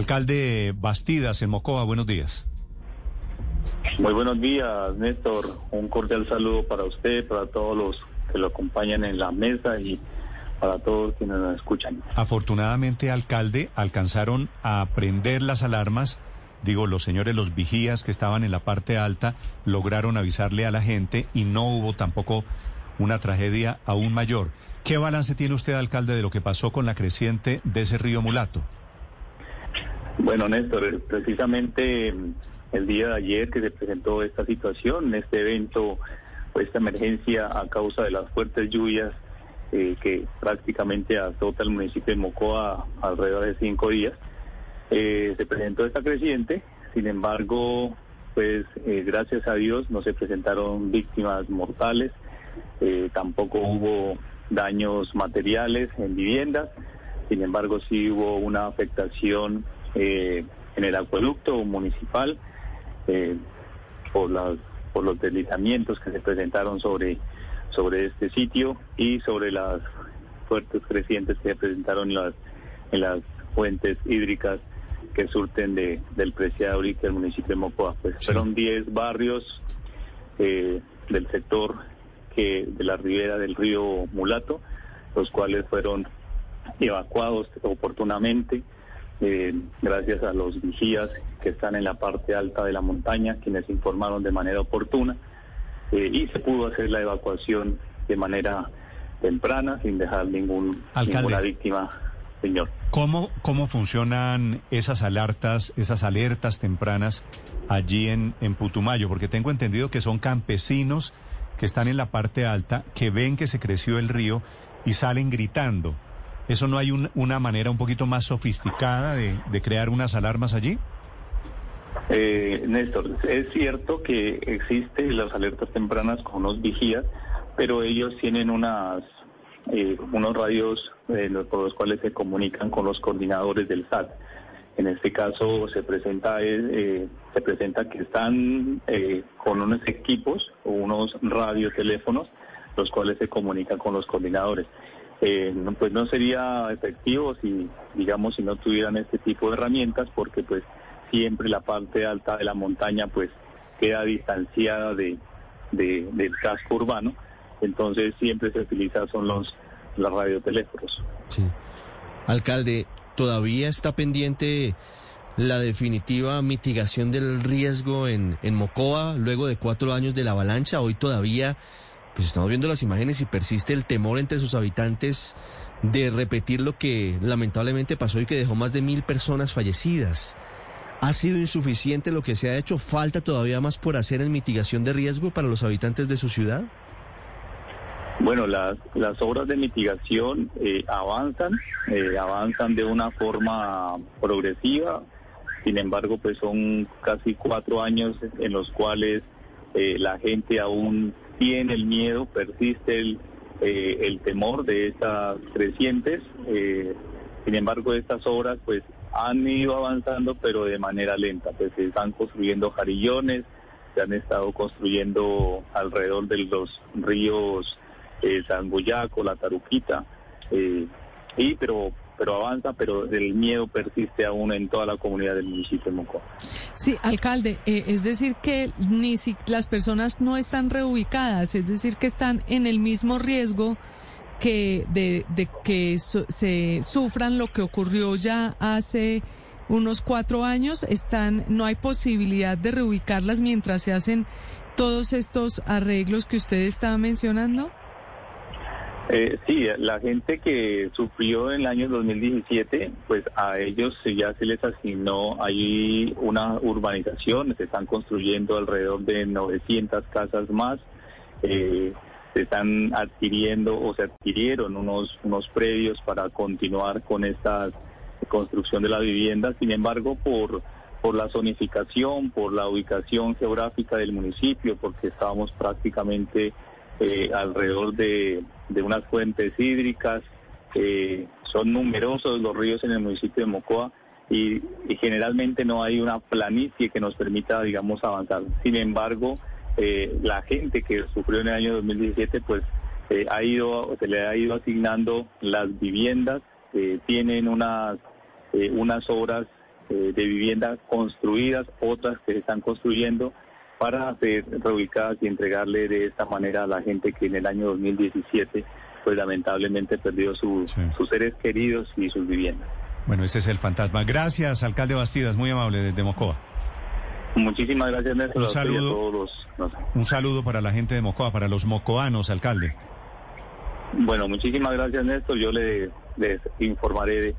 Alcalde Bastidas, en Mocoa, buenos días. Muy buenos días, Néstor. Un cordial saludo para usted, para todos los que lo acompañan en la mesa y para todos quienes nos escuchan. Afortunadamente, alcalde, alcanzaron a prender las alarmas. Digo, los señores, los vigías que estaban en la parte alta, lograron avisarle a la gente y no hubo tampoco una tragedia aún mayor. ¿Qué balance tiene usted, alcalde, de lo que pasó con la creciente de ese río Mulato? Bueno, Néstor, precisamente el día de ayer que se presentó esta situación, este evento, o esta emergencia a causa de las fuertes lluvias eh, que prácticamente azota el municipio de Mocoa alrededor de cinco días, eh, se presentó esta creciente, sin embargo, pues eh, gracias a Dios no se presentaron víctimas mortales, tampoco hubo daños materiales en viviendas, sin embargo sí hubo una afectación eh, en el acueducto municipal eh, por, las, por los deslizamientos que se presentaron sobre, sobre este sitio y sobre las fuertes crecientes que se presentaron en las, en las fuentes hídricas que surten de, del Preciado y del municipio de Mocoa. Pues fueron 10 barrios eh, del sector que de la ribera del río Mulato, los cuales fueron evacuados oportunamente. Eh, gracias a los vigías que están en la parte alta de la montaña, quienes informaron de manera oportuna, eh, y se pudo hacer la evacuación de manera temprana, sin dejar ningún, ninguna víctima, señor. ¿Cómo, ¿Cómo funcionan esas alertas, esas alertas tempranas allí en, en Putumayo? Porque tengo entendido que son campesinos que están en la parte alta, que ven que se creció el río y salen gritando. ¿Eso no hay una manera un poquito más sofisticada de, crear unas alarmas allí? Eh, Néstor, es cierto que existen las alertas tempranas con unos vigías, pero ellos tienen unas eh, unos radios eh, por los cuales se comunican con los coordinadores del SAT. En este caso se presenta eh, se presenta que están con unos equipos unos radioteléfonos los cuales se comunican con los coordinadores eh, pues no sería efectivo si, digamos, si no tuvieran este tipo de herramientas, porque pues siempre la parte alta de la montaña pues queda distanciada de, del casco urbano, entonces siempre se utiliza son los, los radioteléfonos. Sí. Alcalde, ¿todavía está pendiente la definitiva mitigación del riesgo en, en Mocoa luego de cuatro años de la avalancha? Hoy todavía pues estamos viendo las imágenes y persiste el temor entre sus habitantes de repetir lo que lamentablemente pasó y que dejó más de mil personas fallecidas. ¿Ha sido insuficiente lo que se ha hecho? ¿Falta todavía más por hacer en mitigación de riesgo para los habitantes de su ciudad? Bueno, las, las obras de mitigación eh, avanzan, eh, avanzan de una forma progresiva. Sin embargo, pues son casi cuatro años en los cuales eh, la gente aún tiene el miedo, persiste el, eh, el temor de estas crecientes. Eh, sin embargo, estas obras pues han ido avanzando, pero de manera lenta. Pues se están construyendo jarillones, se han estado construyendo alrededor de los ríos eh, la Taruquita, eh, y pero pero avanza, pero el miedo persiste aún en toda la comunidad del municipio de Mocoa. Sí, alcalde, eh, es decir que ni si las personas no están reubicadas, es decir que están en el mismo riesgo que de, que se sufran lo que ocurrió ya hace unos cuatro años, están, no hay posibilidad de reubicarlas mientras se hacen todos estos arreglos que usted estaba mencionando. Eh, sí, la gente que sufrió en el año 2017, pues a ellos ya se les asignó ahí una urbanización, se están construyendo alrededor de 900 casas más, eh, se están adquiriendo o se adquirieron unos, unos predios para continuar con esta construcción de la vivienda, sin embargo, por por la zonificación, por la ubicación geográfica del municipio, porque estábamos prácticamente eh, alrededor de, unas fuentes hídricas. Eh, son numerosos los ríos en el municipio de Mocoa y, generalmente no hay una planicie que nos permita, digamos, avanzar. Sin embargo, eh, la gente que sufrió en el año 2017, pues ha ido, se le ha ido asignando las viviendas, tienen unas, unas obras eh, de vivienda construidas, otras que se están construyendo para ser reubicadas y entregarle de esta manera a la gente que en el año 2017 pues lamentablemente perdió sus seres queridos y sus viviendas. Bueno, ese es el fantasma. Gracias, alcalde Bastidas, muy amable desde Mocoa. Muchísimas gracias, Néstor. Un saludo, un saludo para la gente de Mocoa, para los mocoanos, alcalde. Bueno, muchísimas gracias, Néstor. Yo les, informaré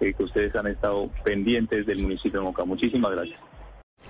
de, que ustedes han estado pendientes del municipio de Mocoa. Muchísimas gracias.